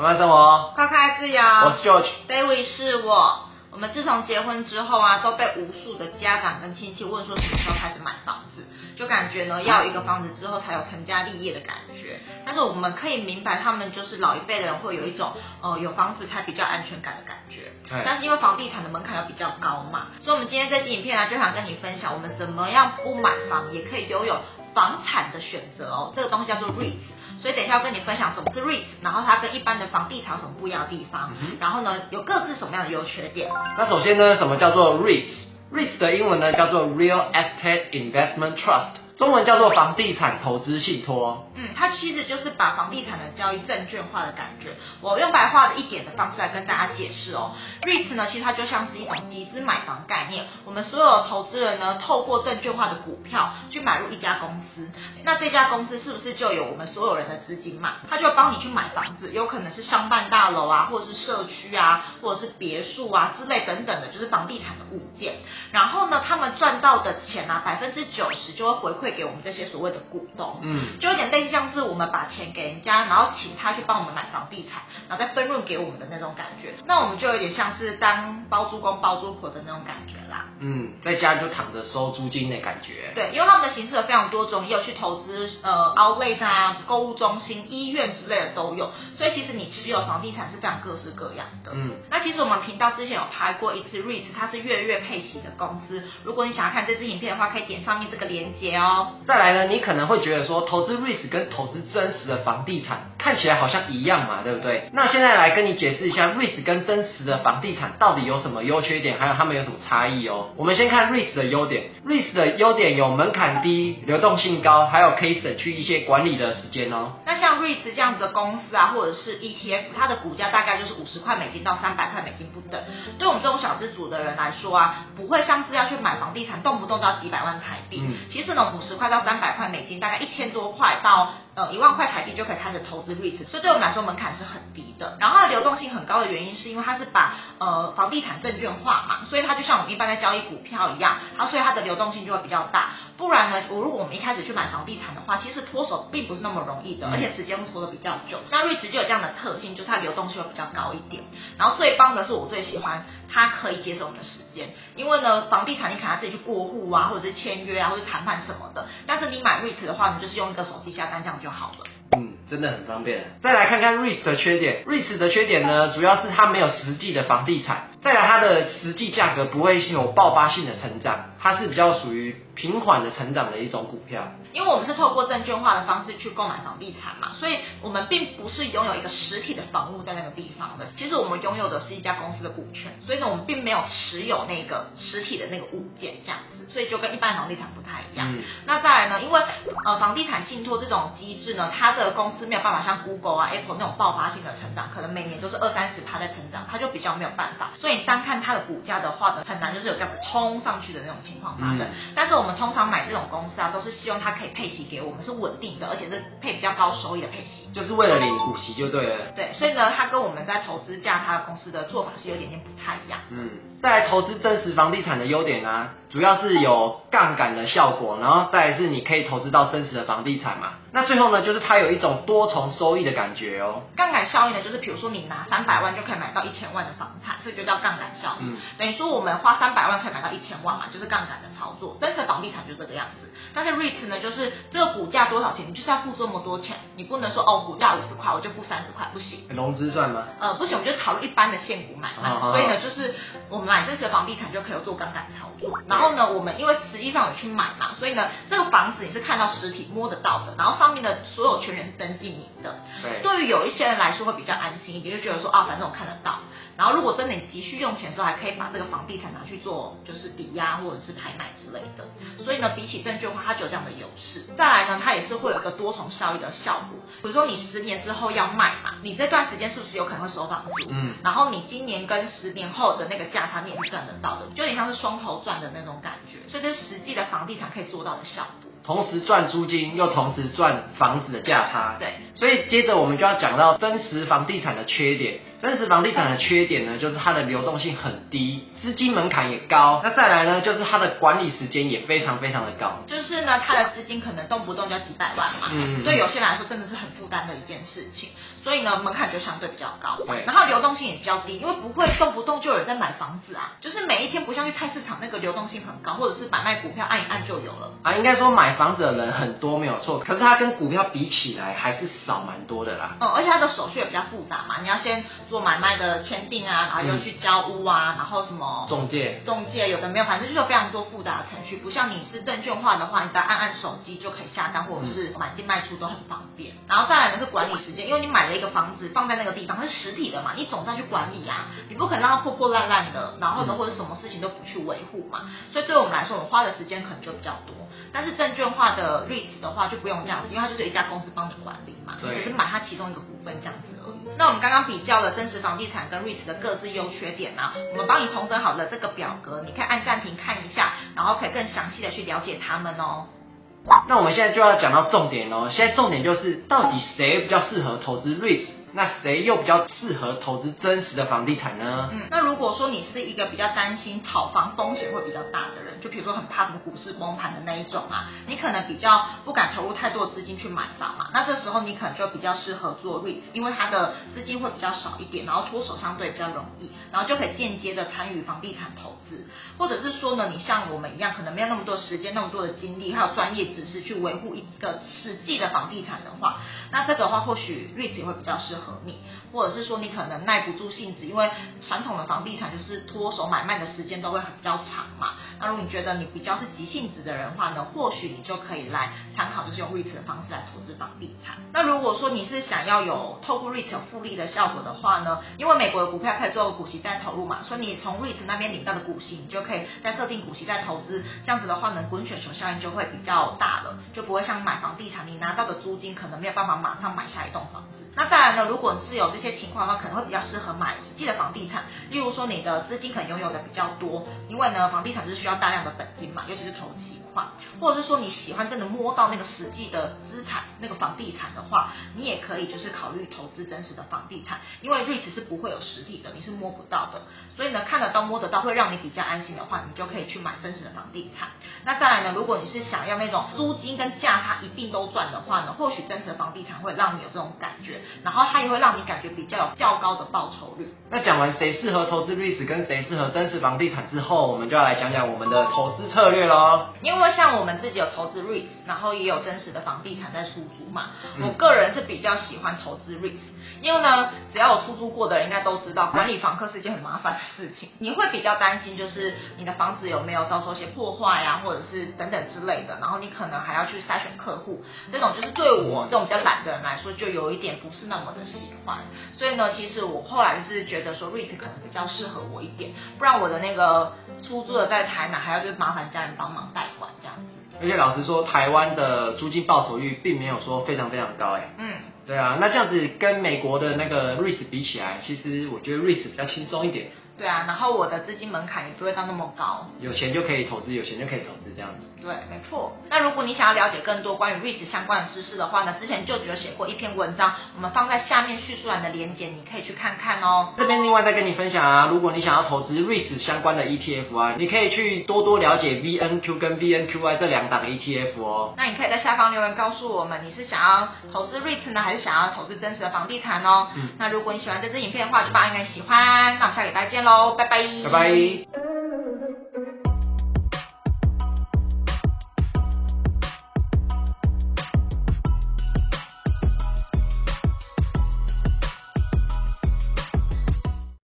慢慢生活，快快自由。我是 George，David 是我。我们自从结婚之后啊，都被无数的家长跟亲戚问说什么时候开始买房子，就感觉呢要一个房子之后才有成家立业的感觉。但是我们可以明白，他们就是老一辈的人会有一种呃有房子才比较安全感的感觉。但是因为房地产的门槛要比较高嘛，所以我们今天这期影片呢，就想跟你分享我们怎么样不买房也可以拥有房产的选择哦。这个东西叫做 REITs。所以等一下要跟你分享什么是 REIT，然后它跟一般的房地产有什么不一样的地方，嗯、然后呢有各自什么样的优缺点。那首先呢，什么叫做 REIT？REIT 的英文呢叫做 Real Estate Investment Trust。中文叫做房地产投资信托。嗯，它其实就是把房地产的交易证券化的感觉。我用白话的一点的方式来跟大家解释哦。REITs 呢，其实它就像是一种集资买房概念。我们所有的投资人呢，透过证券化的股票去买入一家公司，那这家公司是不是就有我们所有人的资金嘛？它就帮你去买房子，有可能是商办大楼啊，或者是社区啊，或者是别墅啊之类等等的，就是房地产的物件。然后呢，他们赚到的钱啊，百分之九十就会回馈给我们这些所谓的股东，嗯，就有点类似像是我们把钱给人家，然后请他去帮我们买房地产，然后再分润给我们的那种感觉。那我们就有点像是当包租公包租婆的那种感觉啦。嗯，在家就躺着收租金的感觉。对，因为他们的形式有非常多种，也有去投资呃 Outlet 啊、购物中心、医院之类的都有。所以其实你持有房地产是非常各式各样的。嗯，那其实我们频道之前有拍过一次 REIT，它是月月配息的公司。如果你想要看这支影片的话，可以点上面这个链接哦。再来呢，你可能会觉得说，投资 REIT 跟投资真实的房地产看起来好像一样嘛，对不对？那现在来跟你解释一下 REIT 跟真实的房地产到底有什么优缺点，还有他们有什么差异哦。我们先看 REIT 的优点，REIT 的优点有门槛低、流动性高，还有可以省去一些管理的时间哦。那像 REIT 这样子的公司啊，或者是 ETF，它的股价大概就是五十块美金到三百块美金不等。对我们这种小资族的人来说啊，不会像是要去买房地产，动不动都要几百万台币。嗯，其实呢，五十块到三百块美金，大概一千多块到。呃，一万块台币就可以开始投资 REIT，所以对我们来说门槛是很低的。然后它流动性很高的原因，是因为它是把呃房地产证券化嘛，所以它就像我们一般在交易股票一样，它所以它的流动性就会比较大。不然呢，我如果我们一开始去买房地产的话，其实脱手并不是那么容易的，而且时间会拖得比较久。那 REIT 就有这样的特性，就是它流动性会比较高一点。然后最棒的是，我最喜欢它可以节省我们的时间，因为呢，房地产你可能要自己去过户啊，或者是签约啊，或者谈判什么的。但是你买 REIT 的话，呢就是用一个手机下单这样就好了。嗯，真的很方便。再来看看 REIT 的缺点，REIT 的缺点呢，主要是它没有实际的房地产，再来它的实际价格不会有爆发性的成长，它是比较属于平缓的成长的一种股票。因为我们是透过证券化的方式去购买房地产嘛，所以我们并不是拥有一个实体的房屋在那个地方的。其实我们拥有的是一家公司的股权，所以呢，我们并没有持有那个实体的那个物件这样子，所以就跟一般房地产不太一样。嗯、那再来呢，因为呃房地产信托这种机制呢，它的公司没有办法像 Google 啊、Apple 那种爆发性的成长，可能每年都是二三十趴在成长，它就比较没有办法。所以单看它的股价的话呢，很难就是有这样子冲上去的那种情况发生。嗯、但是我们通常买这种公司啊，都是希望它可以配息给我们。是稳定的，而且是配比较高收益的配息，就是为了领股息就对了。对，所以呢，它跟我们在投资价差公司的做法是有点点不太一样。嗯，再来投资真实房地产的优点啊，主要是有杠杆的效果，然后再来是你可以投资到真实的房地产嘛。那最后呢，就是它有一种多重收益的感觉哦。杠杆效应呢，就是比如说你拿三百万就可以买到一千万的房产，这就叫杠杆效应。嗯，等于说我们花三百万可以买到一千万嘛，就是杠杆的操作。真实房地产就这个样子。但是 REIT 呢，就是这个股价多少钱，你就是要付这么多钱，你不能说哦，股价五十块我就付三十块，不行。融资算吗？呃，不行，我们就考虑一般的现股买卖。哦、所以呢，就是我们买真实的房地产就可以有做杠杆操作。然后呢，我们因为实际上有去买嘛，所以呢，这个房子你是看到实体摸得到的，然后上面的所有权人是登记你的。对。对于有一些人来说会比较安心一点，就觉得说啊，反正我看得到。然后如果真的你急需用钱的时候，还可以把这个房地产拿去做就是抵押或者是拍卖之类的。所以呢，比起证券化，它就有这样的优势。再来呢，它也是会有一个多重效益的效果。比如说你十年之后要卖嘛，你这段时间是不是有可能会收房租？嗯。然后你今年跟十年后的那个价差，你也是赚得到的，就有点像是双头赚的那种感觉。所以这是实际的房地产可以做到的效果。同时赚租金，又同时赚房子的价差。对。所以接着我们就要讲到真实房地产的缺点。真实房地产的缺点呢，就是它的流动性很低，资金门槛也高。那再来呢，就是它的管理时间也非常非常的高。就是呢，它的资金可能动不动就要几百万嘛。嗯。对有些人来说，真的是很负担的一件事情。所以呢，门槛就相对比较高。对。然后流动性也比较低，因为不会动不动就有人在买房子啊。就是每一天不像去菜市场那个流动性很高，或者是买卖股票按一按就有了。啊，应该说买房子的人很多没有错，可是它跟股票比起来还是少蛮多的啦。嗯，而且它的手续也比较复杂嘛，你要先做买卖的。签订啊，然后又去交屋啊，嗯、然后什么中介，中介有的没有，反正就是有非常多复杂的程序。不像你是证券化的话，你只要按按手机就可以下单，或者是买进卖出都很方便。然后再来呢是管理时间，因为你买了一个房子放在那个地方，它是实体的嘛，你总是要去管理啊，你不可能让它破破烂烂的，然后呢或者什么事情都不去维护嘛。所以对我们来说，我们花的时间可能就比较多。但是证券化的 REITs 的话就不用这样子，因为它就是一家公司帮你管理嘛，只是买它其中一个股份这样子而已。那我们刚刚比较了真实房地产跟 REITs 的各自优缺点呢、我们帮你重整好了这个表格，你可以按暂停看一下，然后可以更详细的去了解他们哦。那我们现在就要讲到重点哦，现在重点就是到底谁比较适合投资 REITs？那谁又比较适合投资真实的房地产呢？嗯，那如果说你是一个比较担心炒房风险会比较大的人，就比如说很怕什么股市崩盘的那一种啊，你可能比较不敢投入太多资金去买房嘛。那这时候你可能就比较适合做 REIT，因为它的资金会比较少一点，然后脱手相对比较容易，然后就可以间接的参与房地产投资。或者是说呢，你像我们一样，可能没有那么多时间、那么多的精力，还有专业知识去维护一个实际的房地产的话，那这个的话或许 REIT 也会比较适合你。或者是说你可能耐不住性子，因为传统的房地产就是脱手买卖的时间都会比较长嘛。那如果你觉得你比较是急性子的人的话呢，或许你就可以来参考，就是用 REIT 的方式来投资房地产。那如果说你是想要有透过 REIT 复利的效果的话呢，因为美国的股票可以做股息再投入嘛，所以你从 REIT 那边领到的股息，你就可以再设定股息再投资，这样子的话呢，滚雪球效应就会比较大了，就不会像买房地产，你拿到的租金可能没有办法马上买下一栋房子。那当然呢，如果是有这些情况的话，可能会比较适合买实际的房地产。例如说，你的资金可能拥有的比较多，因为呢，房地产是需要大量的本金嘛，尤其是头期。或者是说你喜欢真的摸到那个实际的资产，那个房地产的话，你也可以就是考虑投资真实的房地产，因为 REIT 是不会有实体的，你是摸不到的，所以呢，看得到摸得到会让你比较安心的话，你就可以去买真实的房地产。那再来呢，如果你是想要那种租金跟价差一并都赚的话呢，或许真实的房地产会让你有这种感觉，然后它也会让你感觉比较有较高的报酬率。那讲完谁适合投资 REIT 跟谁适合真实房地产之后，我们就要来讲讲我们的投资策略喽。因为像我们自己有投资 REIT，然后也有真实的房地产在出租嘛。我个人是比较喜欢投资 REIT，因为呢，只要有出租过的人应该都知道，管理房客是一件很麻烦的事情。你会比较担心，就是你的房子有没有遭受一些破坏呀，或者是等等之类的。然后你可能还要去筛选客户，这种就是对我这种比较懒的人来说，就有一点不是那么的喜欢。所以呢，其实我后来是觉得说 REIT 可能比较适合我一点，不然我的那个出租的在台南还要就是麻烦家人帮忙代管这样子。而且老实说，台湾的租金报酬率并没有说非常非常高哎。嗯，对啊，那这样子跟美国的那个 REIT 比起来，其实我觉得 REIT 比较轻松一点。对啊，然后我的资金门槛也不会到那么高，有钱就可以投资，有钱就可以投资这样子。对，没错。那如果你想要了解更多关于 REIT 相关的知识的话呢，之前就只有写过一篇文章，我们放在下面叙述栏的连接，你可以去看看哦。这边另外再跟你分享啊，如果你想要投资 REIT 相关的 ETF 啊，你可以去多多了解 VNQ 跟 VNQY 这两档 ETF 哦。那你可以在下方留言告诉我们，你是想要投资 REIT 呢，还是想要投资真实的房地产哦？嗯。那如果你喜欢这支影片的话，就帮我按个喜欢。那我们下礼拜见喽，拜拜。拜拜。